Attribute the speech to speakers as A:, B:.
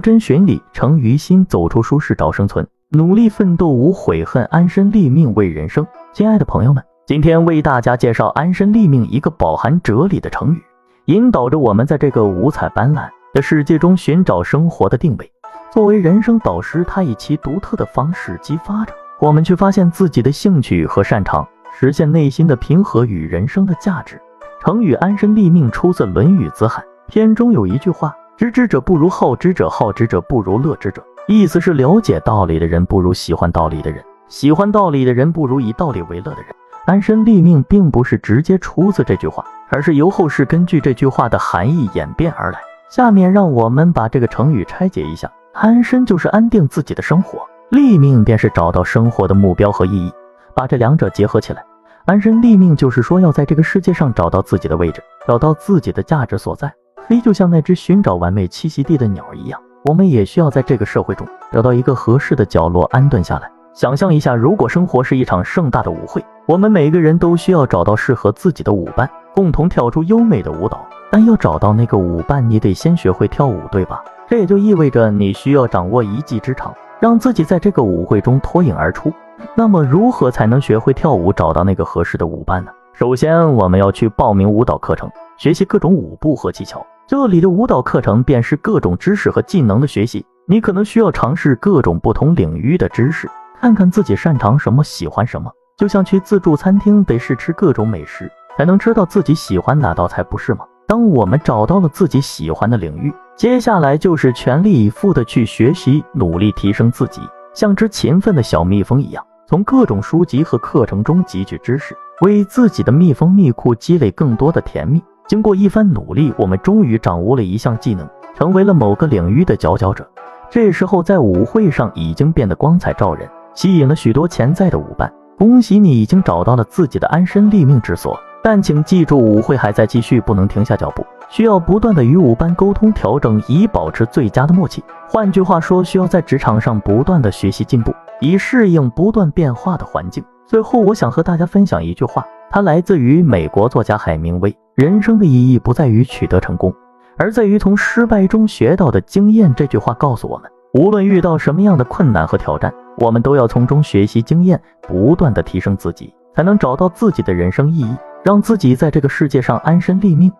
A: 真寻理，成于心，走出舒适找生存，努力奋斗无悔恨，安身立命为人生。亲爱的朋友们，今天为大家介绍“安身立命”一个饱含哲理的成语，引导着我们在这个五彩斑斓的世界中寻找生活的定位。作为人生导师，他以其独特的方式激发着我们去发现自己的兴趣和擅长，实现内心的平和与人生的价值。成语“安身立命”出自《论语·子罕》，篇中有一句话。知之者不如好之者，好之者不如乐之者。意思是了解道理的人不如喜欢道理的人，喜欢道理的人不如以道理为乐的人。安身立命并不是直接出自这句话，而是由后世根据这句话的含义演变而来。下面让我们把这个成语拆解一下：安身就是安定自己的生活，立命便是找到生活的目标和意义。把这两者结合起来，安身立命就是说要在这个世界上找到自己的位置，找到自己的价值所在。飞就像那只寻找完美栖息地的鸟一样，我们也需要在这个社会中找到一个合适的角落安顿下来。想象一下，如果生活是一场盛大的舞会，我们每个人都需要找到适合自己的舞伴，共同跳出优美的舞蹈。但要找到那个舞伴，你得先学会跳舞，对吧？这也就意味着你需要掌握一技之长，让自己在这个舞会中脱颖而出。那么，如何才能学会跳舞，找到那个合适的舞伴呢？首先，我们要去报名舞蹈课程，学习各种舞步和技巧。这里的舞蹈课程便是各种知识和技能的学习，你可能需要尝试各种不同领域的知识，看看自己擅长什么，喜欢什么。就像去自助餐厅得试吃各种美食，才能知道自己喜欢哪道菜，不是吗？当我们找到了自己喜欢的领域，接下来就是全力以赴的去学习，努力提升自己，像只勤奋的小蜜蜂一样，从各种书籍和课程中汲取知识，为自己的蜜蜂蜜库积累更多的甜蜜。经过一番努力，我们终于掌握了一项技能，成为了某个领域的佼佼者。这时候，在舞会上已经变得光彩照人，吸引了许多潜在的舞伴。恭喜你，已经找到了自己的安身立命之所。但请记住，舞会还在继续，不能停下脚步，需要不断的与舞伴沟通调整，以保持最佳的默契。换句话说，需要在职场上不断的学习进步，以适应不断变化的环境。最后，我想和大家分享一句话。它来自于美国作家海明威。人生的意义不在于取得成功，而在于从失败中学到的经验。这句话告诉我们，无论遇到什么样的困难和挑战，我们都要从中学习经验，不断的提升自己，才能找到自己的人生意义，让自己在这个世界上安身立命。